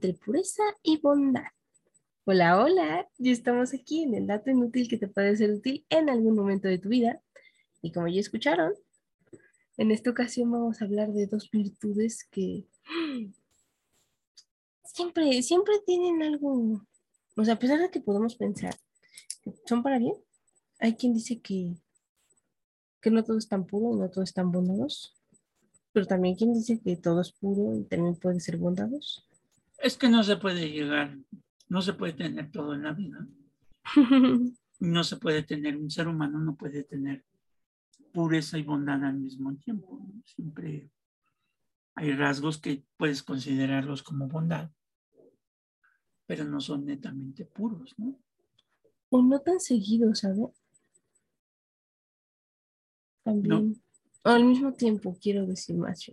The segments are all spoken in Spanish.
entre pureza y bondad. Hola, hola, ya estamos aquí en el dato inútil que te puede ser útil en algún momento de tu vida. Y como ya escucharon, en esta ocasión vamos a hablar de dos virtudes que siempre, siempre tienen algo, o sea, a pesar de que podemos pensar que son para bien, hay quien dice que, que no todo es tan puro no todo es tan bondadoso. Pero también quien dice que todo es puro y también puede ser bondadoso. Es que no se puede llegar, no se puede tener todo en la vida. no se puede tener, un ser humano no puede tener pureza y bondad al mismo tiempo. Siempre hay rasgos que puedes considerarlos como bondad, pero no son netamente puros, ¿no? O no tan seguido, ¿sabes? También. al mismo tiempo, quiero decir, macho.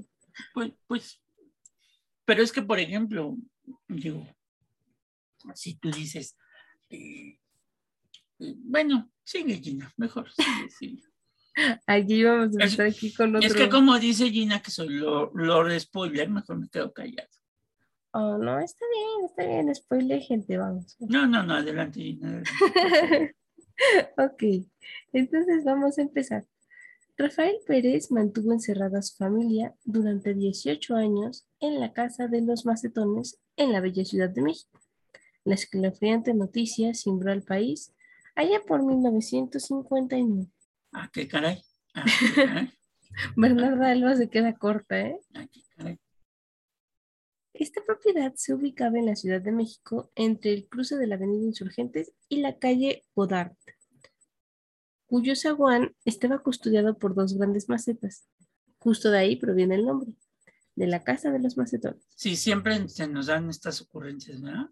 Pues, pues, pero es que, por ejemplo, digo, si tú dices, eh, eh, bueno, sigue Gina, mejor, sigue, sigue. Aquí vamos a estar aquí con otro. Es que como dice Gina que soy Lord, Spoiler, mejor me quedo callado. Oh, no, está bien, está bien, spoiler, gente, vamos. No, no, no, adelante, Gina. ok, entonces vamos a empezar. Rafael Pérez mantuvo encerrada a su familia durante 18 años en la casa de los macetones en la bella Ciudad de México. La escalofriante noticia cimbró al país allá por 1959. Ah, qué caray. Ah, Bernarda Alba se queda corta, ¿eh? Ah, qué caray. Esta propiedad se ubicaba en la Ciudad de México entre el cruce de la Avenida Insurgentes y la calle Godard cuyo zaguán estaba custodiado por dos grandes macetas. Justo de ahí proviene el nombre, de la casa de los macetones. Sí, siempre se nos dan estas ocurrencias, ¿verdad?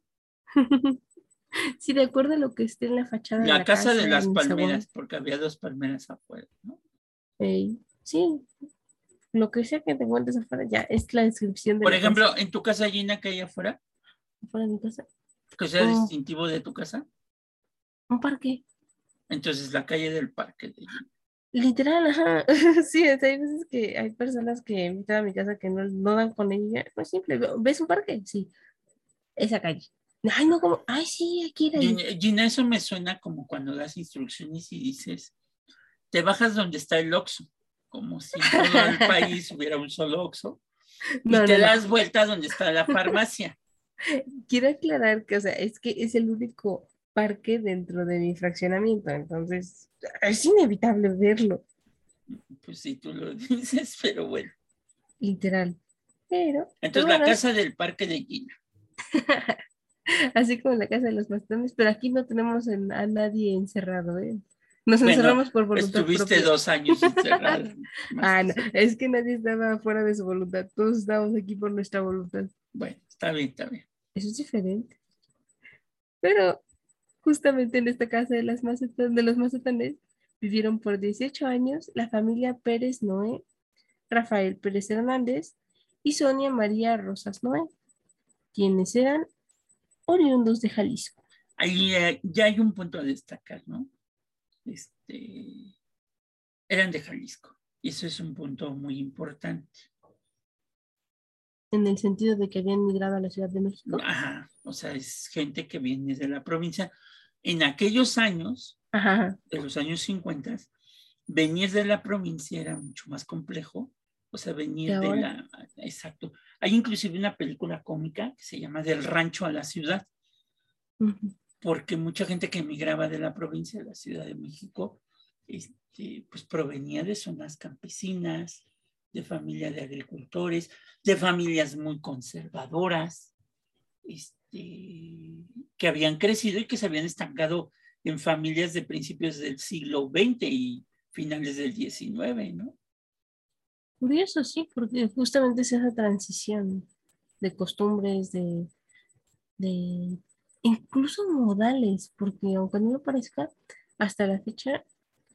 sí, de acuerdo a lo que esté en la fachada. La, de la casa, de las palmeras, porque había dos palmeras afuera, ¿no? sí, lo que sea que te encuentres afuera, ya es la descripción de Por ejemplo, en tu casa, Gina, que hay afuera. Afuera de mi casa. Que sea oh. distintivo de tu casa. Un parque. Entonces, la calle del parque. Literal, ajá. Sí, hay veces que hay personas que invitan a mi casa que no, no dan con ella. No es simple. ¿Ves un parque? Sí. Esa calle. Ay, no, como, ay, sí, aquí era. Gina, eso me suena como cuando das instrucciones y dices, te bajas donde está el Oxxo, como si en todo el país hubiera un solo Oxxo, y te das vueltas donde está la farmacia. Quiero aclarar que, o sea, es que es el único parque dentro de mi fraccionamiento, entonces es inevitable verlo. Pues sí, tú lo dices, pero bueno. Literal. Pero. Entonces la casa del parque de Gina. Así como la casa de los bastones, pero aquí no tenemos a nadie encerrado, ¿eh? Nos encerramos por voluntad. Estuviste dos años encerrado. ah, no, es que nadie estaba fuera de su voluntad, todos estábamos aquí por nuestra voluntad. Bueno, está bien, está bien. Eso es diferente. Pero Justamente en esta casa de, las de los macetanes vivieron por 18 años la familia Pérez Noé, Rafael Pérez Hernández y Sonia María Rosas Noé, quienes eran oriundos de Jalisco. Ahí eh, ya hay un punto a destacar, ¿no? Este, eran de Jalisco. Y eso es un punto muy importante. En el sentido de que habían migrado a la Ciudad de México. Ajá, o sea, es gente que viene de la provincia en aquellos años, de los años 50, venir de la provincia era mucho más complejo. O sea, venir de, la... Exacto. Hay inclusive una película cómica que se llama Del rancho a la ciudad, porque mucha gente que emigraba de la provincia de la Ciudad de México, este, pues provenía de zonas campesinas, de familia de agricultores, de familias muy conservadoras. Este, este, que habían crecido y que se habían estancado en familias de principios del siglo XX y finales del XIX, ¿no? Curioso, sí, porque justamente es esa transición de costumbres, de, de incluso modales, porque aunque no lo parezca, hasta la fecha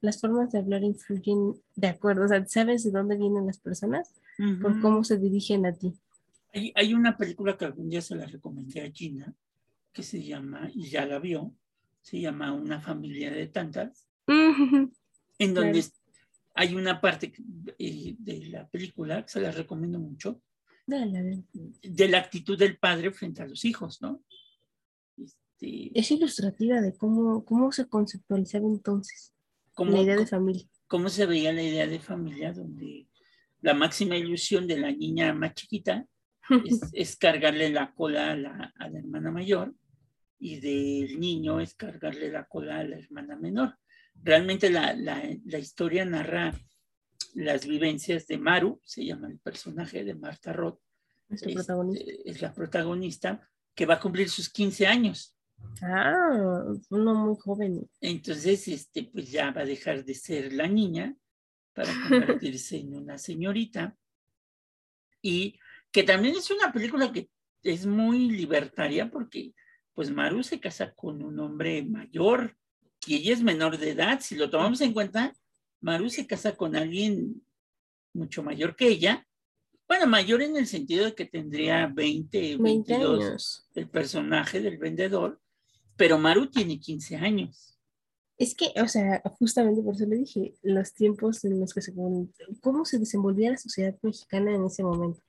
las formas de hablar influyen de acuerdo, o sea, sabes de dónde vienen las personas por cómo se dirigen a ti. Hay, una película que algún día se la recomendé a Gina, que se llama, y ya la vio, se llama Una familia de tantas, en donde hay una parte eh, de la película, que se la recomiendo mucho, de la actitud del padre frente a los hijos, ¿no? Este, es ilustrativa de cómo, cómo se conceptualizaba entonces la idea de familia. Cómo se veía la idea de familia, donde la máxima ilusión de la niña más chiquita es, cargarle la cola a la, a la, hermana mayor y del niño es cargarle la cola a la hermana menor. Realmente la, la, la historia narra las vivencias de Maru, se llama el personaje de Marta Roth, es, es, la protagonista, que va a cumplir sus 15 años. Ah, uno muy joven. Entonces, este, pues ya va a dejar de ser la niña para convertirse en una señorita. Y que también es una película que es muy libertaria porque pues Maru se casa con un hombre mayor y ella es menor de edad. Si lo tomamos en cuenta, Maru se casa con alguien mucho mayor que ella. Bueno, mayor en el sentido de que tendría 20, 22 años. el personaje del vendedor, pero Maru tiene 15 años. Es que, o sea, justamente por eso le dije, los tiempos en los que se... ¿Cómo se desenvolvía la sociedad mexicana en ese momento?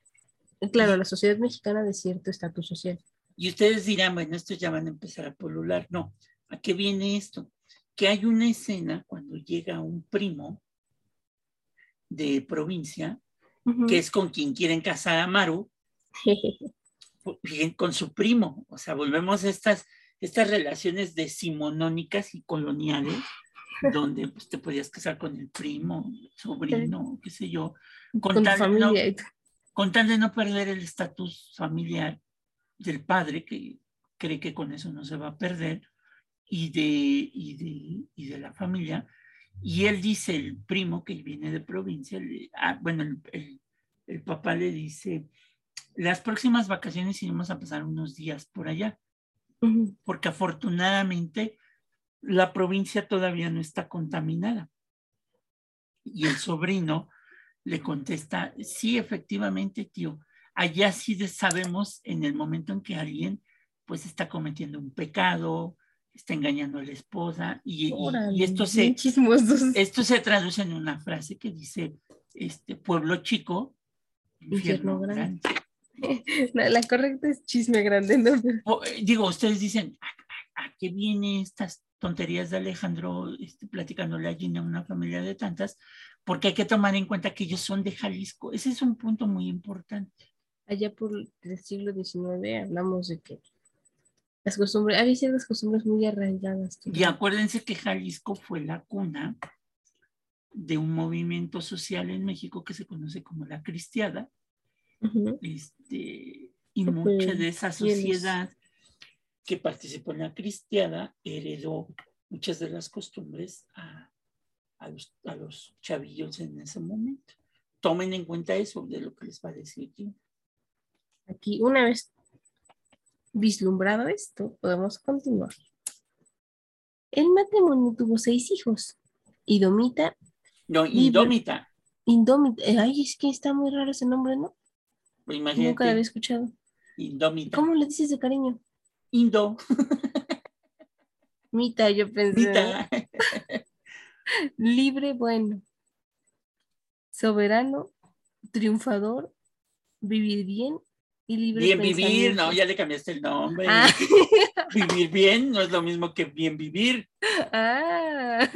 Claro, la sociedad mexicana de cierto estatus social. Y ustedes dirán, bueno, estos ya van a empezar a polular. No, ¿a qué viene esto? Que hay una escena cuando llega un primo de provincia, que es con quien quieren casar a Maru, con su primo. O sea, volvemos a estas, estas relaciones decimonónicas y coloniales, donde pues, te podías casar con el primo, sobrino, qué sé yo, con, tal, familia. Con tal de no perder el estatus familiar del padre, que cree que con eso no se va a perder, y de, y de, y de la familia. Y él dice, el primo que viene de provincia, ah, bueno, el, el, papá le dice, las próximas vacaciones iremos a pasar unos días por allá, porque afortunadamente la provincia todavía no está contaminada. Y el sobrino le contesta, sí, efectivamente, tío, allá sí sabemos en el momento en que alguien pues está cometiendo un pecado, está engañando a la esposa y, esto, se, esto se traduce en una frase que dice, este pueblo chico, infierno, grande. la correcta es chisme grande, ¿no? Eh, digo, ustedes dicen, ¿a, qué vienen estas tonterías de Alejandro este, platicándole a Gina, una familia de tantas? Porque hay que tomar en cuenta que ellos son de Jalisco. Ese es un punto muy importante allá por el siglo XIX hablamos de que las costumbres, había ciertas costumbres muy arraigadas. Y acuérdense que Jalisco fue la cuna de un movimiento social en México que se conoce como la cristiada. este, y mucha de esa sociedad que participó en la cristiada heredó muchas de las costumbres a, los, a los chavillos en ese momento. Tomen en cuenta eso de lo que les va a decir aquí. Aquí, una vez vislumbrado esto, podemos continuar. El matrimonio tuvo seis hijos. Idomita. No, Indomita. Indomita. Eh, ay, es que está muy raro ese nombre, ¿no? Pues Nunca lo había escuchado. Indomita. ¿Cómo le dices de cariño? Indo. Mita, yo pensé. Mita. Libre, bueno. Soberano, triunfador, vivir bien bien vivir, no, ya le cambiaste el nombre. Ah. Vivir bien no es lo mismo que bien vivir. Ah.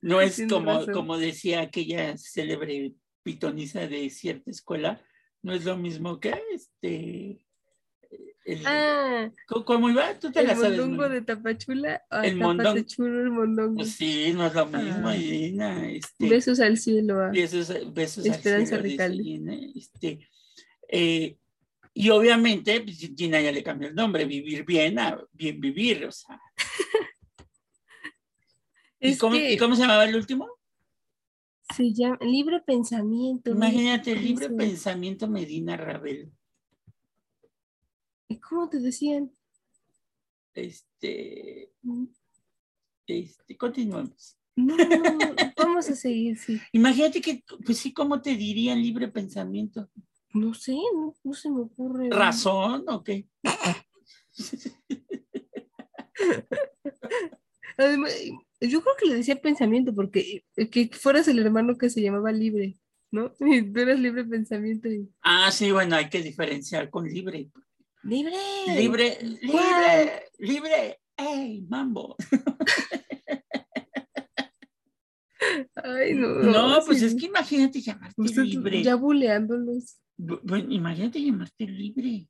No es como, como decía aquella célebre pitoniza de cierta escuela, no es lo mismo que este. El, ah, ¿Cómo iba? Tú te el la sabes. mondongo de Tapachula. el mondongo. el mondongo. Pues sí, no es lo mismo, ah. Este, besos al cielo. Besos, besos Esperanza al cielo. Este, eh, y obviamente, pues, Gina ya le cambió el nombre, vivir bien a bien vivir, o sea. ¿Y, cómo, se llamaba el último? Se llama Libre Pensamiento. Imagínate, Libre Pensamiento Medina Rabel. ¿Y cómo te decían? Este. Mm. Este, continuemos. No, vamos a seguir, sí. Imagínate que, pues sí, ¿cómo te dirían libre pensamiento? No sé, no, se me ocurre. ¿Razón o qué? Además, yo creo que le decía pensamiento porque que fueras el hermano que se llamaba libre. ¿no? Y tú eres libre pensamiento. Ah, sí, bueno, hay que diferenciar con libre. Libre. Libre, libre, libre. ¡Ey, mambo! Ay, no. No, pues es que imagínate llamarte libre. Ya buleándolos. Bueno, imagínate llamarte libre.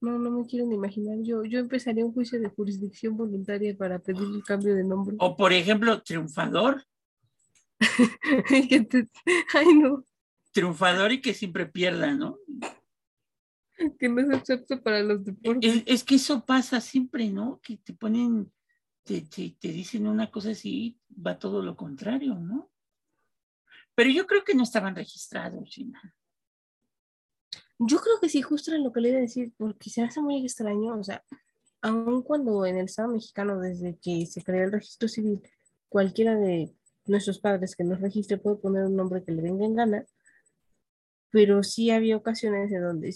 No, no me quiero ni imaginar. Yo, yo empezaría un juicio de jurisdicción voluntaria para pedir el cambio de nombre. O por ejemplo, triunfador. Ay, no. Triunfador y que siempre pierda, ¿no? Que no es apto para los deportes. Es, que eso pasa siempre, ¿no? Que te ponen, te, te, te dicen una cosa así, va todo lo contrario, ¿no? Pero yo creo que no estaban registrados, Gina. Yo creo que sí, justo en lo que le iba a decir, porque se hace muy extraño, o sea, aun cuando en el Estado mexicano, desde que se creó el registro civil, cualquiera de nuestros padres que nos registre puede poner un nombre que le venga en gana, pero sí había ocasiones en donde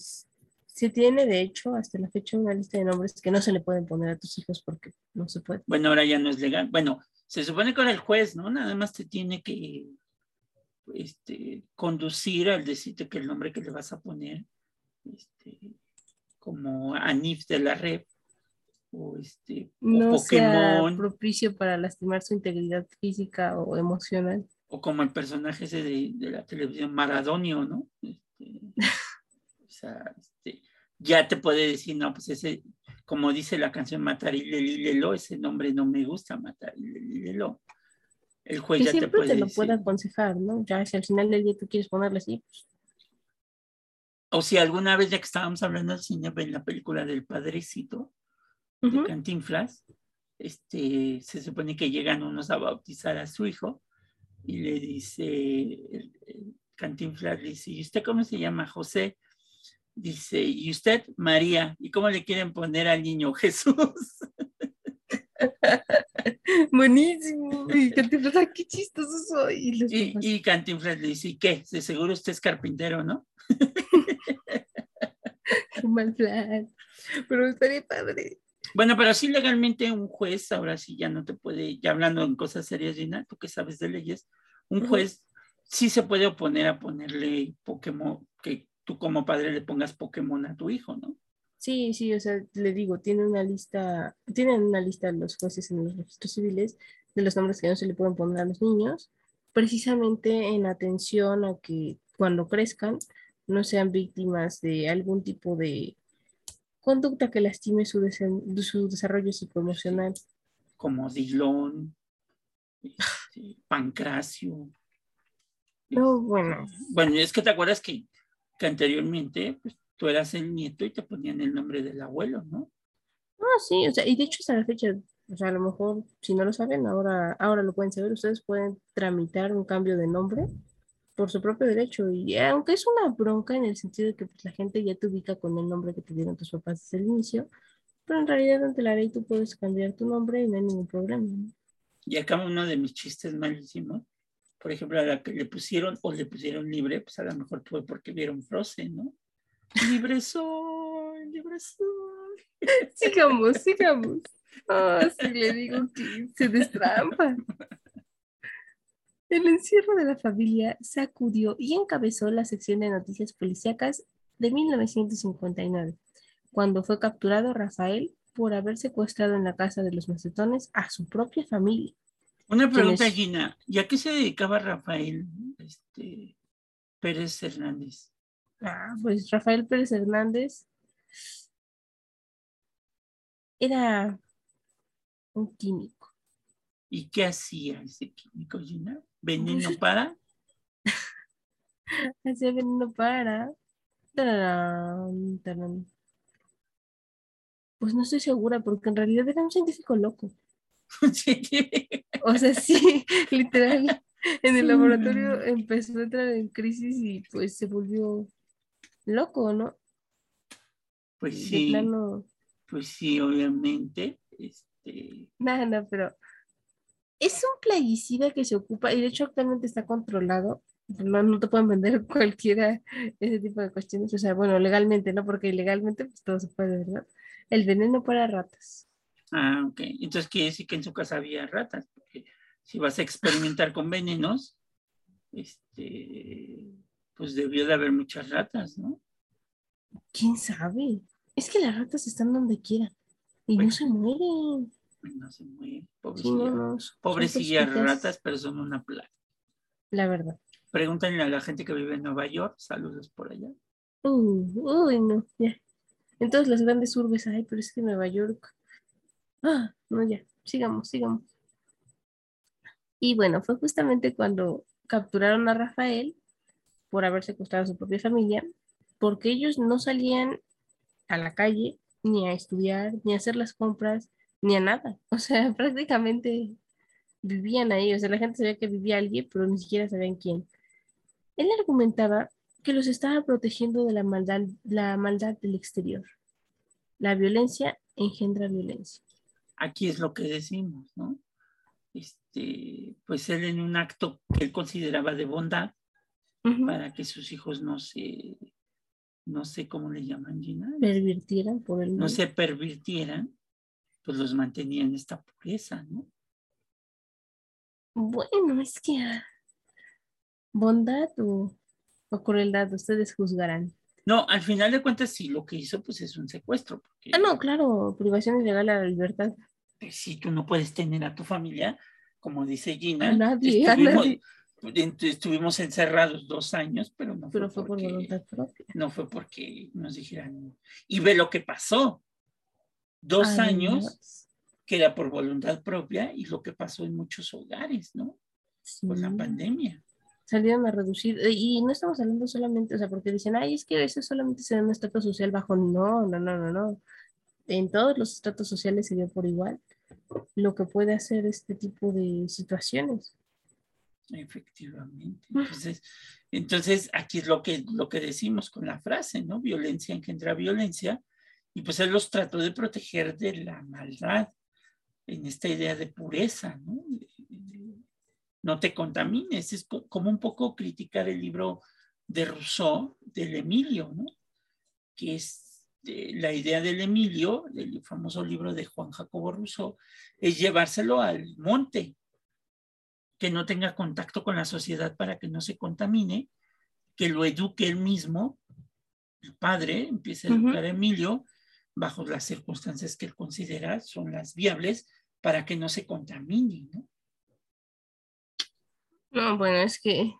se tiene, de hecho, hasta la fecha una lista de nombres que no se le pueden poner a tus hijos porque no se puede. Bueno, ahora ya no es legal. Bueno, se supone que ahora el juez, ¿no? Nada más te tiene que este, conducir al decirte que el nombre que le vas a poner este, como Anif de la red o este no Pokémon propicio para lastimar su integridad física o emocional o como el personaje ese de, la televisión Maradonio no este, o sea, este, ya te puede decir no pues ese como dice la canción Matar y Lelo ese nombre no me gusta Matar y Lelo el juez ya te puede te lo puede aconsejar no ya si al final del día tú quieres ponerle así pues o si alguna vez ya que estábamos hablando del cine, en la película del padrecito de Cantinflas, este, se supone que llegan unos a bautizar a su hijo y le dice, Cantinflas le dice, ¿y usted cómo se llama? José. Dice, ¿y usted? María. ¿Y cómo le quieren poner al niño Jesús? Buenísimo. Y Cantinflas, qué chistoso soy. Y, y, Cantinflas le dice, ¿y qué? De seguro usted es carpintero, ¿no? mal plan. Pero estaría padre. Bueno, pero sí legalmente un juez, ahora sí ya no te puede, ya hablando en cosas serias, Gina, tú que sabes de leyes, un juez sí se puede oponer a ponerle Pokémon, que tú como padre le pongas Pokémon a tu hijo, ¿no? Sí, sí, o sea, le digo, tiene una lista, tienen una lista los jueces en los registros civiles de los nombres que no se le pueden poner a los niños, precisamente en atención a que cuando crezcan no sean víctimas de algún tipo de conducta que lastime su, su desarrollo psicoemocional. Como Dilón, este, Pancracio. No, bueno. Bueno, es que te acuerdas que, que anteriormente pues, tú eras el nieto y te ponían el nombre del abuelo, ¿no? Ah, sí, o sea, y de hecho hasta la fecha, o sea, a lo mejor si no lo saben, ahora, ahora lo pueden saber, ustedes pueden tramitar un cambio de nombre por su propio derecho. Y aunque es una bronca en el sentido de que pues, la gente ya te ubica con el nombre que te dieron tus papás desde el inicio, pero en realidad ante la ley tú puedes cambiar tu nombre y no hay ningún problema. Y acá uno de mis chistes malísimos, por ejemplo, a la que le pusieron o le pusieron libre, pues a lo mejor fue porque vieron Frozen, ¿no? Libre soy, libre soy. sigamos, sigamos. Ah, sí le digo que se destrampa. El encierro de la familia sacudió y encabezó la sección de noticias policíacas de 1959, cuando fue capturado Rafael por haber secuestrado en la casa de los macetones a su propia familia. Una pregunta, Gina, ¿y a qué se dedicaba Rafael este, Pérez Hernández? Ah, pues Rafael Pérez Hernández era un químico. ¿Y qué hacía ese químico, Gina? ¿Veneno para? Hacía veneno para. Pues no estoy segura, porque en realidad era un científico loco. o sea, sí, literal. En el laboratorio empezó a entrar en crisis y pues se volvió loco, ¿no? Pues sí. Pues sí, obviamente. Este... Nada, pero es un plaguicida que se ocupa, y de hecho actualmente está controlado. No, no te pueden vender cualquiera ese tipo de cuestiones. O sea, bueno, legalmente, ¿no? Porque ilegalmente pues todo se puede, ¿verdad? El veneno para ratas. Ah, ok. Entonces quiere decir que en su casa había ratas. Porque si vas a experimentar con venenos, este, pues debió de haber muchas ratas, ¿no? ¿Quién sabe? Es que las ratas están donde quiera y no se mueren. No se mueren, pobrecillas. ratas, pero son una plaga. La verdad. Pregúntenle a la gente que vive en Nueva York, saludos por allá. uy, no, ya. Entonces las grandes urbes, ay, pero es que Nueva York. Ah, no, ya, sigamos, sigamos. Y bueno, fue justamente cuando capturaron a Rafael por haber secuestrado a su propia familia, porque ellos no salían a la calle ni a estudiar, ni a hacer las compras, ni a nada. O sea, prácticamente vivían ahí. O sea, la gente sabía que vivía alguien, pero ni siquiera sabían quién. Él argumentaba que los estaba protegiendo de la maldad, la maldad del exterior. La violencia engendra violencia. Aquí es lo que decimos, ¿no? Este, pues él en un acto que él consideraba de bondad para que sus hijos no se, no sé cómo le llaman, Gina. Pervirtieran por el No se pervirtieran, pues los mantenía en esta pureza, ¿no? Bueno, es que ah, bondad o, crueldad, ustedes juzgarán. No, al final de cuentas sí, lo que hizo pues es un secuestro. ah, no, claro, privación ilegal a la libertad. Si tú no puedes tener a tu familia, como dice Gina, nadie, estuvimos, encerrados dos años, pero no pero fue, por voluntad propia. No fue porque nos dijeran. Y ve lo que pasó. Dos años que era por voluntad propia y lo que pasó en muchos hogares, ¿no? Con la pandemia. Salieron a reducir, eh, y no estamos hablando solamente, o sea, porque dicen, ay, es que eso solamente se da en un estrato social bajo. No, no, no, no, no. En todos los estratos sociales se dio por igual lo que puede hacer este tipo de situaciones. Efectivamente. Entonces, entonces aquí es lo que, lo que decimos con la frase, ¿no? Violencia engendra violencia. Y pues él los trató de proteger de la maldad en esta idea de pureza, ¿no? No te contamines. Es como un poco criticar el libro de Rousseau, del Emilio, ¿no? Que es la idea del Emilio, del famoso libro de Juan Jacobo Rousseau, es llevárselo al monte, que no tenga contacto con la sociedad para que no se contamine, que lo eduque él mismo, el padre empieza a educar a Emilio bajo las circunstancias que él considera son las viables para que no se contamine, ¿no? No, bueno, es que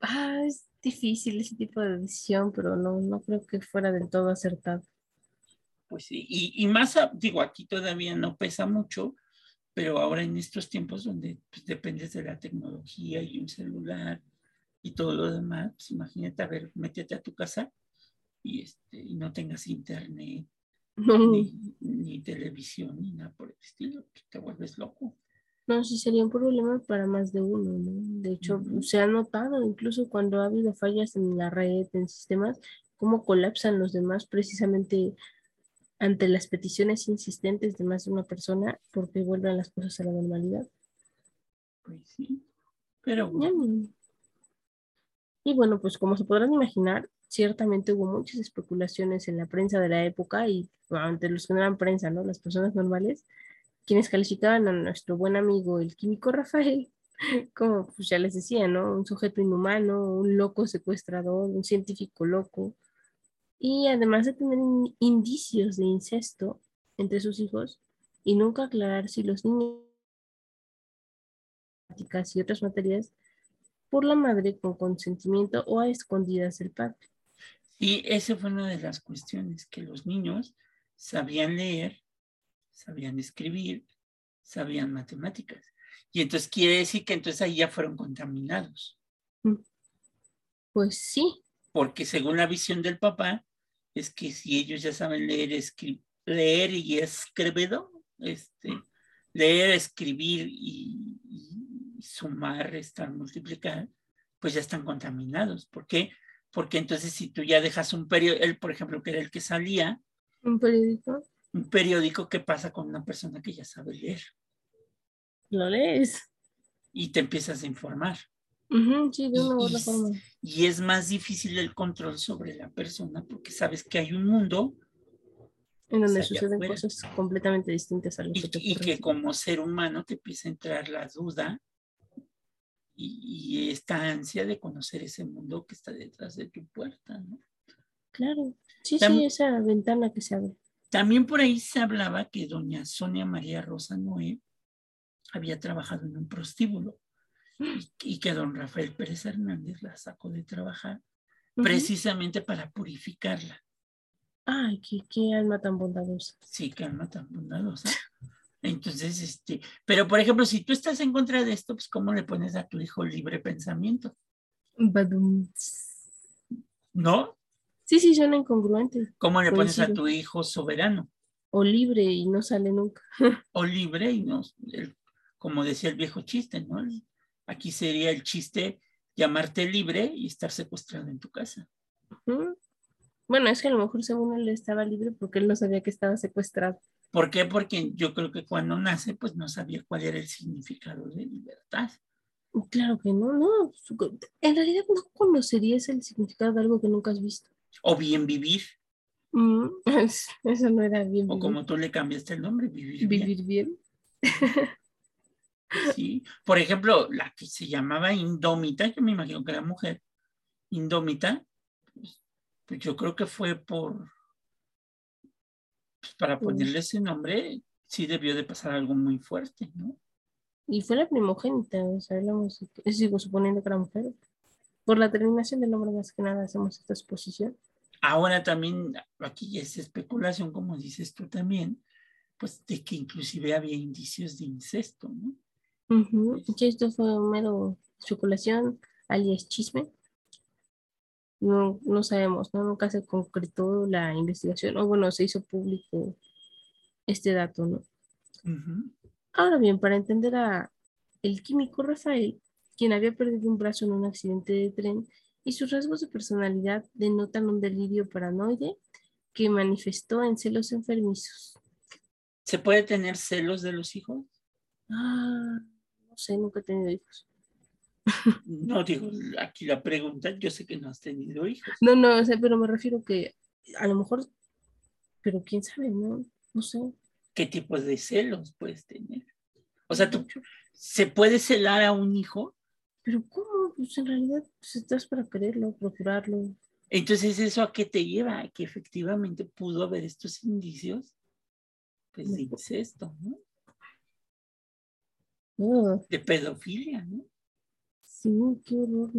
ah, difícil ese tipo de decisión, pero no, no creo que fuera del todo acertado. Pues sí, y, y más, digo, aquí todavía no pesa mucho, pero ahora en estos tiempos donde pues, dependes de la tecnología y un celular y todo lo demás, pues imagínate, a ver, métete a tu casa y, este, y no tengas internet, ni, ni, televisión, ni nada por el estilo, que te vuelves loco. No, sí sería un problema para más de uno, ¿no? De hecho, se ha notado incluso cuando ha habido fallas en la red, en sistemas, cómo colapsan los demás precisamente ante las peticiones insistentes de más de una persona porque vuelven las cosas a la normalidad. Pues sí, pero Y bueno, pues como se podrán imaginar, ciertamente hubo muchas especulaciones en la prensa de la época y ante los que no eran prensa, ¿no? Las personas normales, quienes calificaban a nuestro buen amigo el químico Rafael como pues ya les decía, ¿no? Un sujeto inhumano, un loco secuestrador, un científico loco. Y además de tener indicios de incesto entre sus hijos y nunca aclarar si los niños y otras materias por la madre con consentimiento o a escondidas del padre. Y esa fue una de las cuestiones, que los niños sabían leer sabían escribir, sabían matemáticas. Y entonces quiere decir que entonces ahí ya fueron contaminados. Mm. Pues sí. Porque según la visión del papá, es que si ellos ya saben leer, leer y escribir, este, leer, escribir y, y, sumar, restar, multiplicar, pues ya están contaminados. ¿Por qué? Porque entonces si tú ya dejas un periódico, él por ejemplo, que era el que salía. Un periódico un periódico que pasa con una persona que ya sabe leer. Lo lees. Y te empiezas a informar. sí, de una y, forma. Y es más difícil el control sobre la persona porque sabes que hay un mundo en donde suceden cosas completamente distintas a lo y, que te Y que como ser humano te empieza a entrar la duda y, esta ansia de conocer ese mundo que está detrás de tu puerta, ¿no? Claro, sí, sí, esa ventana que se abre. También por ahí se hablaba que doña Sonia María Rosa Noé había trabajado en un prostíbulo y, que don Rafael Pérez Hernández la sacó de trabajar precisamente para purificarla. Ay, qué, qué alma tan bondadosa. Sí, qué alma tan bondadosa. Entonces, este, pero por ejemplo, si tú estás en contra de esto, pues ¿cómo le pones a tu hijo libre pensamiento? ¿No? Sí, sí, suena incongruente. ¿Cómo le pones a tu hijo soberano? O libre y no sale nunca. o libre y no, como decía el viejo chiste, ¿no? Aquí sería el chiste llamarte libre y estar secuestrado en tu casa. Bueno, es que a lo mejor según él estaba libre porque él no sabía que estaba secuestrado. ¿Por qué? Porque yo creo que cuando nace, pues no sabía cuál era el significado de libertad. Claro que no, no. En realidad no conocerías el significado de algo que nunca has visto. O bien vivir. Mm, eso no era bien. O como tú le cambiaste el nombre, vivir, vivir bien. sí. Por ejemplo, la que se llamaba Indómita, yo me imagino que era mujer, Indómita, pues, pues yo creo que fue por pues, para ponerle ese nombre, sí debió de pasar algo muy fuerte, ¿no? Y fue la primogénita, o sea, sigo suponiendo que era mujer. Por la terminación del nombre, más que nada, hacemos esta exposición. Ahora también, aquí es especulación, como dices tú también, pues de que inclusive había indicios de incesto, ¿no? esto fue mero especulación, alias chisme no, no sabemos, ¿no? Nunca se concretó la investigación, o bueno, se hizo público este dato, ¿no? Ahora bien, para entender a el químico Rafael, quien había perdido un brazo en un accidente de tren, y sus rasgos de personalidad denotan un delirio paranoide que manifestó en celos enfermizos. ¿Se puede tener celos de los hijos? Ah, no sé, nunca he tenido hijos. No digo, aquí la pregunta, yo sé que no has tenido hijos. No, no, o sea, pero me refiero que a lo mejor, pero quién sabe, no, no sé. ¿Qué tipo de celos puedes tener? O sea, tú, ¿se puede celar a un hijo? Pero ¿cómo? Pues en realidad pues, estás para quererlo, procurarlo. Entonces, ¿eso a qué te lleva? Que efectivamente pudo haber estos indicios pues, de incesto, ¿no? De pedofilia, ¿no? Sí, qué horror,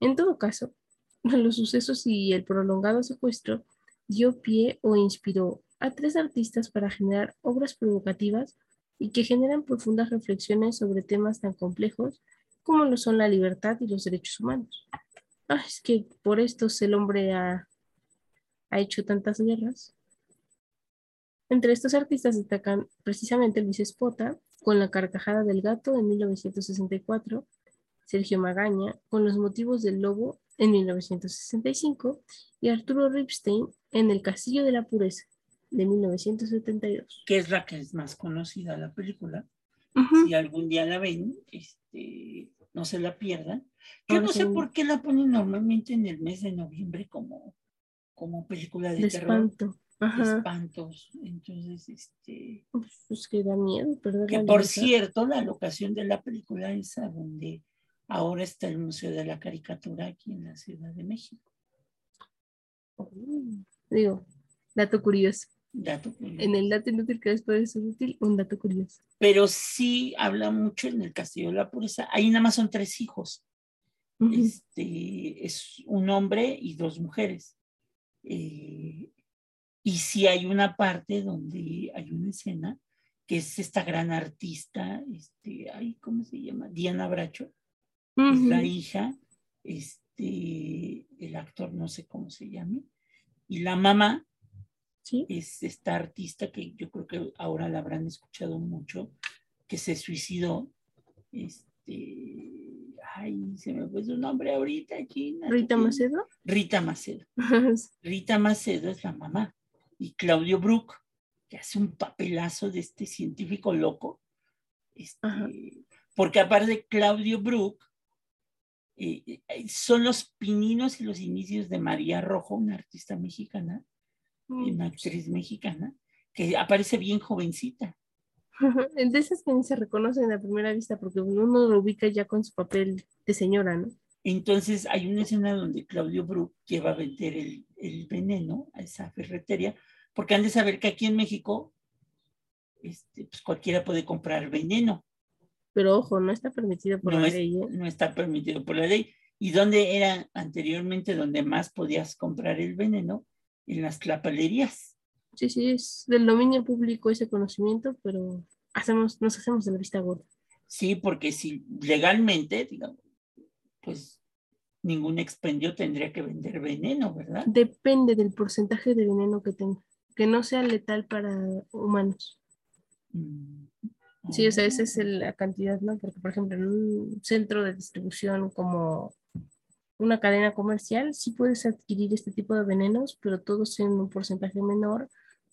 En todo caso, los sucesos y el prolongado secuestro dio pie o inspiró a tres artistas para generar obras provocativas y que generan profundas reflexiones sobre temas tan complejos como lo son la libertad y los derechos humanos. Ah, es que por esto el hombre ha, ha hecho tantas guerras. Entre estos artistas destacan precisamente Luis Espota con La carcajada del gato en 1964 Sergio Magaña con Los motivos del lobo en 1965 y Arturo Ripstein en El castillo de la pureza de 1972. Que es la que es más conocida la película. Si algún día la ven, este, no se la pierdan. Yo no sé por qué la ponen normalmente en el mes de noviembre como, como película de, terror. Espanto. espantos. Entonces, este. Pues que da miedo, Que por cierto, la locación de la película es a donde Ahora está el Museo de la Caricatura aquí en la Ciudad de México. digo, dato curioso. Dato curioso. En el dato inútil que después es útil, un dato curioso. Pero sí habla mucho en el Castillo de la Pureza. Ahí nada más son tres hijos. este, es un hombre y dos mujeres. Eh, y sí hay una parte donde hay una escena que es esta gran artista, este, ¿cómo se llama? Diana Bracho, es la hija, este, el actor no sé cómo se llame, y la mamá es esta artista que yo creo que ahora la habrán escuchado mucho, que se suicidó, este, ay, se me fue su nombre ahorita, China. Rita Macedo. Rita Macedo. Rita Macedo es la mamá, y Claudio Brook, que hace un papelazo de este científico loco, este, porque aparte de Claudio Brook, eh, eh, son los pininos y los inicios de María Rojo, una artista mexicana, mm. una actriz mexicana, que aparece bien jovencita. De esas que ni se reconocen a primera vista porque uno lo ubica ya con su papel de señora, ¿no? Entonces hay una escena donde Claudio Brook lleva a vender el, el veneno a esa ferretería, porque han de saber que aquí en México este, pues cualquiera puede comprar veneno. Pero ojo, no está permitido por la ley. ¿eh? No está permitido por la ley. ¿Y dónde era anteriormente donde más podías comprar el veneno? En las clapalerías. Sí, sí, es del dominio público ese conocimiento, pero hacemos, nos hacemos de la vista gorda. Sí, porque si legalmente, digamos, pues ningún expendio tendría que vender veneno, ¿verdad? Depende del porcentaje de veneno que tenga, que no sea letal para humanos. Mm, sí, o sea, esa es la cantidad, ¿no? Porque, por ejemplo, en un centro de distribución como una cadena comercial, sí puedes adquirir este tipo de venenos, pero todos en un porcentaje menor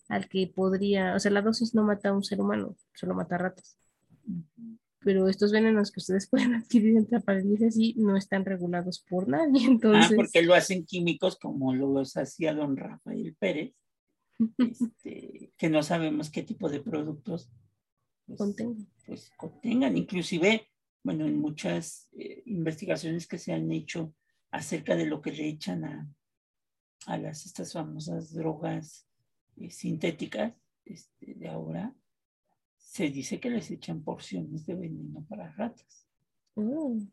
al que podría, o sea, la dosis no mata a un ser humano, solo mata a ratas. Pero estos venenos que ustedes pueden adquirir entre apariciones así no están regulados por nadie, ah, entonces... Ah, porque lo hacen químicos como los hacía don Rafael Pérez, este, que no sabemos qué tipo de productos pues, contengan. Pues contengan, inclusive, bueno, en muchas eh, investigaciones que se han hecho acerca de lo que le echan a, a las, estas famosas drogas eh, sintéticas este, de ahora, se dice que les echan porciones de veneno para ratas. Mm.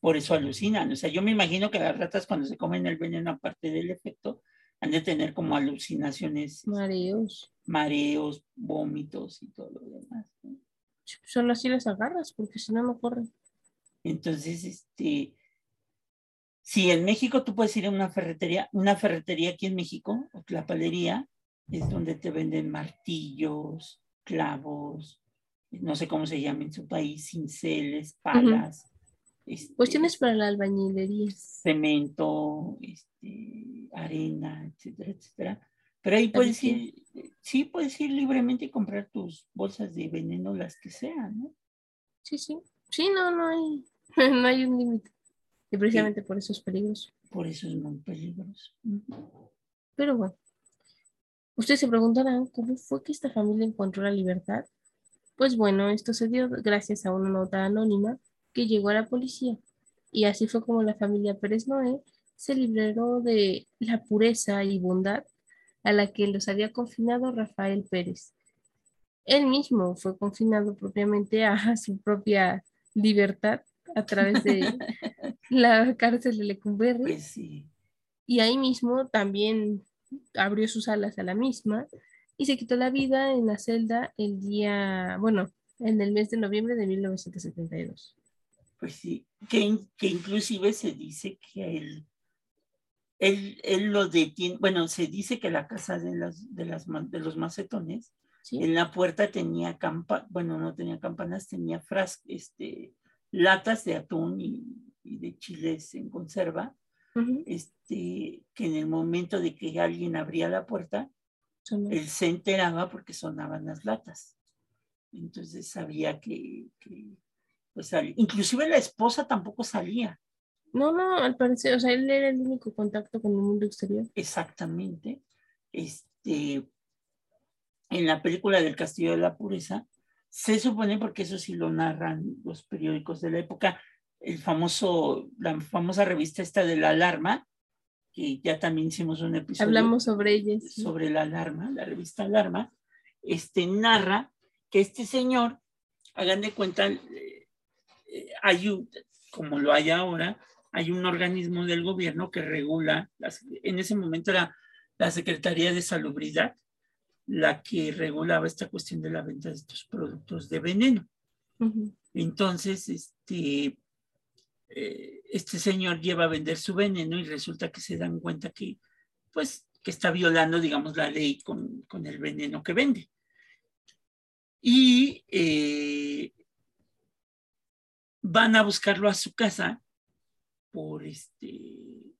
por eso alucinan. O sea, yo me imagino que las ratas cuando se comen el veneno, aparte del efecto, han de tener como alucinaciones. Mareos. Mareos, vómitos y todo lo demás. Solo así las agarras, porque si no, no corren. Entonces, este, si en México tú puedes ir a una ferretería, una ferretería aquí en México, o palería, es donde te venden martillos, clavos, no sé cómo se llama en su país, cinceles, palas. Este, Cuestiones para la albañilería. Cemento, este, arena, etcétera, etcétera. Pero ahí puedes ir, sí, puedes ir libremente y comprar tus bolsas de veneno, las que sean, ¿no? Sí, sí. Sí, no, no hay, no hay un límite. Y precisamente por eso es peligroso. Por eso es muy peligroso. Pero bueno, ustedes se preguntarán cómo fue que esta familia encontró la libertad. Pues bueno, esto se dio gracias a una nota anónima que llegó a la policía. Y así fue como la familia Pérez Noé se libró de la pureza y bondad a la que los había confinado Rafael Pérez. Él mismo fue confinado propiamente a su propia libertad a través de la cárcel de Lecumberri. Pues y ahí mismo también abrió sus alas a la misma y se quitó la vida en la celda el día, bueno, en el mes de noviembre de 1972. Pues sí, que, que inclusive se dice que él, él, él, lo detiene, bueno, se dice que la casa de, las, de, las, de los macetones, en la puerta tenía campa, bueno, no tenía campanas, tenía fras, este, latas de atún y, de chiles en conserva, este, que en el momento de que alguien abría la puerta, él se enteraba porque sonaban las latas. Entonces sabía que, pues, inclusive la esposa tampoco salía. No, no, al parecer, o sea, él era el único contacto con el mundo exterior. Exactamente. Este, en la película del Castillo de la Pureza, se supone, porque eso sí lo narran los periódicos de la época, el famoso, la famosa revista esta de la alarma, que ya también hicimos un episodio. Hablamos sobre ella. Sobre la alarma, la revista Alarma, este narra que este señor, hagan de cuenta, eh, eh, hay un, como lo hay ahora, hay un organismo del gobierno que regula, en ese momento era la Secretaría de Salubridad, la que regulaba esta cuestión de la venta de estos productos de veneno. Entonces, este, eh, este señor lleva a vender su veneno y resulta que se dan cuenta que, pues, que está violando, digamos, la ley con, el veneno que vende. Y eh, van a buscarlo a su casa por este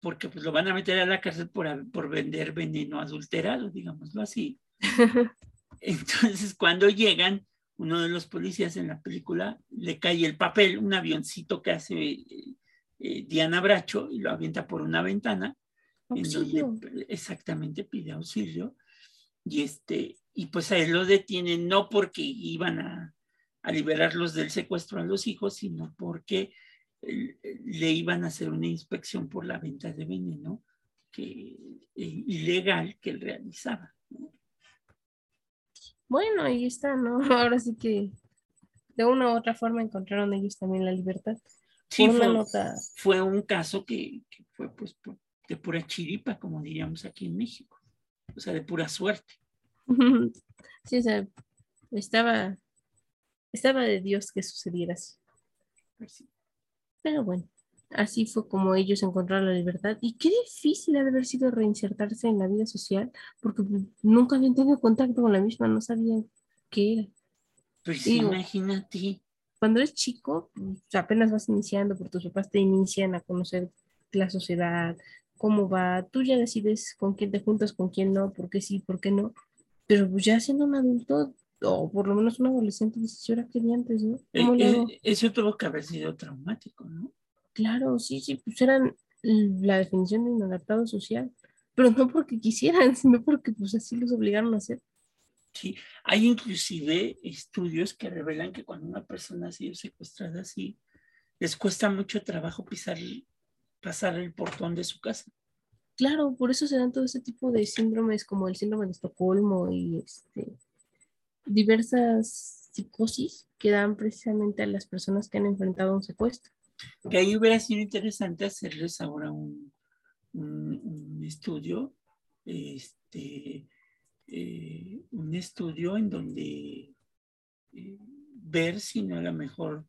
porque pues lo van a meter a la cárcel por, por vender veneno adulterado, digámoslo así. Entonces, cuando llegan, uno de los policías en la película le cae el papel, un avioncito que hace eh, Diana Bracho y lo avienta por una ventana, en donde exactamente pide auxilio. Y este, y pues a él lo detienen no porque iban a, a liberarlos del secuestro a los hijos, sino porque eh, le iban a hacer una inspección por la venta de veneno que, eh, ilegal que él realizaba. Bueno, ahí está, ¿no? Ahora sí que de una u otra forma encontraron ellos también la libertad. Sí, fue, un caso que, fue pues de pura chiripa, como diríamos aquí en México, o sea, de pura suerte. Sí, o sea, estaba, estaba de Dios que sucediera así. Pues Pero bueno, así fue como ellos encontraron la libertad. Y qué difícil ha de haber sido reinsertarse en la vida social, porque nunca habían tenido contacto con la misma, no sabían qué era. Pues imagínate. Cuando eres chico, pues, apenas vas iniciando, porque tus papás te inician a conocer la sociedad, cómo va, tú ya decides con quién te juntas, con quién no, por qué sí, por qué no. Pero pues ya siendo un adulto, o por lo menos un adolescente, dices, yo era quería antes, ¿no? Eh, eh, eso tuvo que haber sido traumático, ¿no? Claro, sí, sí, pues eran la definición de inadaptado social, pero no porque quisieran, sino porque pues así los obligaron a hacer. Sí, hay inclusive estudios que revelan que cuando una persona ha sido secuestrada así, les cuesta mucho trabajo pisar, pasar el portón de su casa. Claro, por eso se dan todo ese tipo de síndromes como el síndrome de Estocolmo y este, diversas psicosis que dan precisamente a las personas que han enfrentado un secuestro. Que ahí hubiera sido interesante hacerles ahora un, un, estudio, este, eh, un estudio en donde eh, ver si no a lo mejor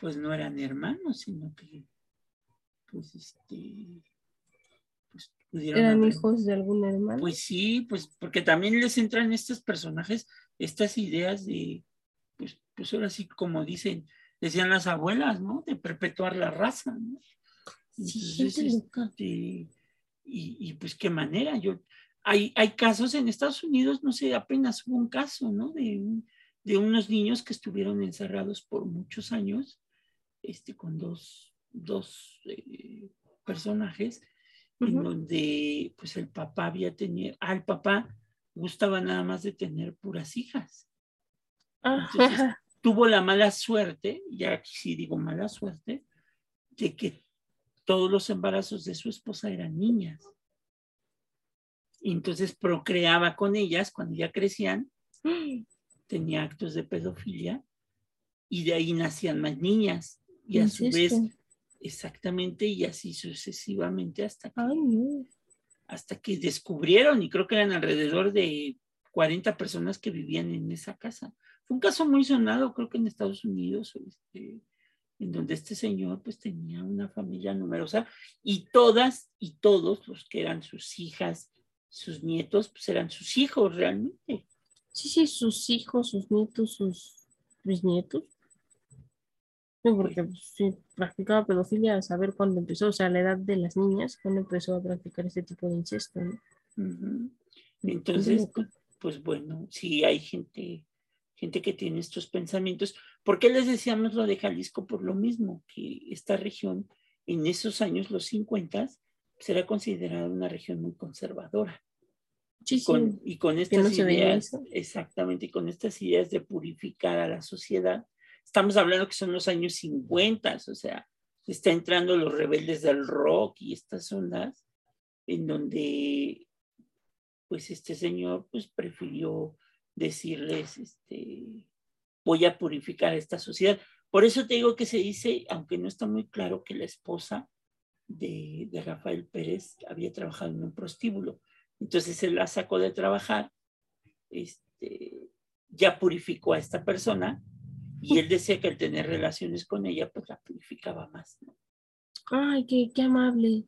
pues no eran hermanos, sino que pues este pues, ¿Eran hijos de algún hermano? Pues sí, pues porque también les entran estos personajes, estas ideas de, pues, pues ahora sí, como dicen, decían las abuelas, ¿no? De perpetuar la raza, ¿no? Este, y, pues qué manera, yo, hay, hay casos en Estados Unidos, no sé, apenas hubo un caso, ¿no? De, de unos niños que estuvieron encerrados por muchos años, este, con dos, dos eh, personajes, en donde pues el papá había tenido, al papá gustaba nada más de tener puras hijas. Entonces, tuvo la mala suerte, ya aquí sí digo mala suerte, de que todos los embarazos de su esposa eran niñas. Y entonces procreaba con ellas cuando ya crecían, tenía actos de pedofilia y de ahí nacían más niñas. Y a su vez Exactamente, y así sucesivamente hasta que, hasta que descubrieron, y creo que eran alrededor de 40 personas que vivían en esa casa. Fue un caso muy sonado, creo que en Estados Unidos, este, en donde este señor pues tenía una familia numerosa y todas y todos los que eran sus hijas, sus nietos, pues eran sus hijos realmente. Sí, sí, sus hijos, sus nietos, sus bisnietos. Porque pues, sí, practicaba pedofilia a saber cuándo empezó, o sea, la edad de las niñas, cuando empezó a practicar este tipo de incesto, Entonces, pues bueno, sí hay gente, gente que tiene estos pensamientos. ¿Por qué les decíamos lo de Jalisco? Por lo mismo, que esta región en esos años, los 50, será considerada una región muy conservadora. Sí, y con estas ideas, exactamente, y con estas ideas de purificar a la sociedad, Estamos hablando que son los años 50, o sea, está entrando los rebeldes del rock y estas ondas en donde pues este señor pues prefirió decirles este voy a purificar esta sociedad. Por eso te digo que se dice, aunque no está muy claro, que la esposa de, de Rafael Pérez había trabajado en un prostíbulo. Entonces él la sacó de trabajar, este, ya purificó a esta persona y él decía que al tener relaciones con ella, pues la purificaba más. Ay, qué, qué amable.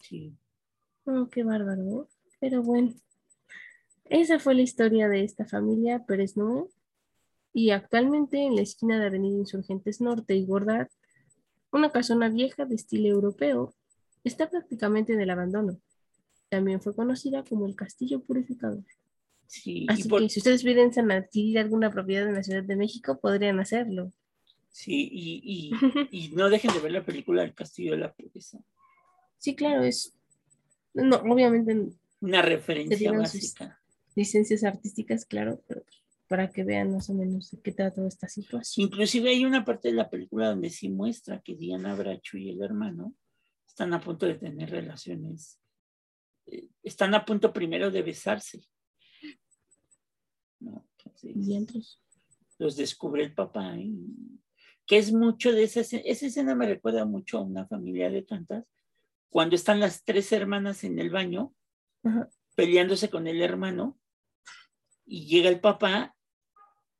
Sí. Oh, qué bárbaro. Pero bueno, esa fue la historia de esta familia Pérez Noé. Y actualmente en la esquina de Avenida Insurgentes Norte y Gordat, una casona vieja de estilo europeo está prácticamente en el abandono. También fue conocida como el Castillo Purificador. Así que si ustedes piensan adquirir alguna propiedad en la Ciudad de México, podrían hacerlo. Sí, y, y, no dejen de ver la película El Castillo de la Pureza. Sí, claro, es. No, obviamente. Una referencia básica. Licencias artísticas, claro, pero para que vean más o menos de qué trata esta situación. Inclusive hay una parte de la película donde sí muestra que Diana Bracho y el hermano están a punto de tener relaciones, eh, están a punto primero de besarse. ¿no? Entonces, los descubre el papá, que es mucho de esa escena, esa escena me recuerda mucho a una familia de tantas, cuando están las tres hermanas en el baño, peleándose con el hermano, y llega el papá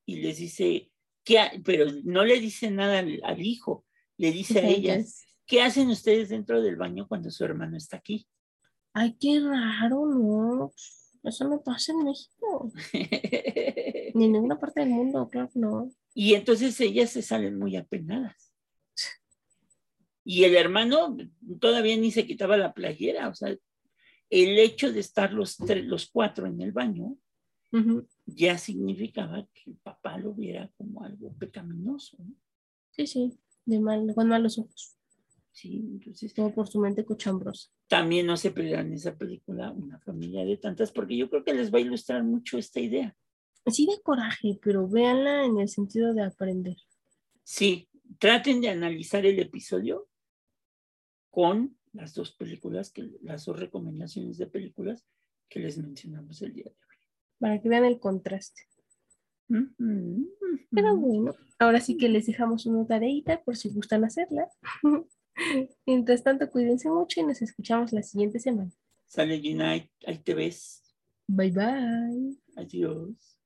y les dice, ¿qué pero no le dice nada al, hijo, le dice a ellas, ¿qué hacen ustedes dentro del baño cuando su hermano está aquí? Ay, qué raro, ¿no? Eso no pasa en México. Ni en ninguna parte del mundo, claro que no. Y entonces ellas se salen muy apenadas. Y el hermano todavía ni se quitaba la playera, o sea, el hecho de estar los, tres, los cuatro en el baño ya significaba que el papá lo viera como algo pecaminoso. Sí, sí, de mal, con malos ojos. Sí, entonces. Todo por su mente cochambrosa. También no se en esa película Una familia de tantas, porque yo creo que les va a ilustrar mucho esta idea. Sí, de coraje, pero véanla en el sentido de aprender. Sí, traten de analizar el episodio con las dos películas, que, las dos recomendaciones de películas que les mencionamos el día de hoy para que vean el contraste. Pero bueno, ahora sí que les dejamos una tareita por si gustan hacerla. Mientras tanto, cuídense mucho y nos escuchamos la siguiente semana. Sale Unite, ahí te ves. Bye bye. Adiós.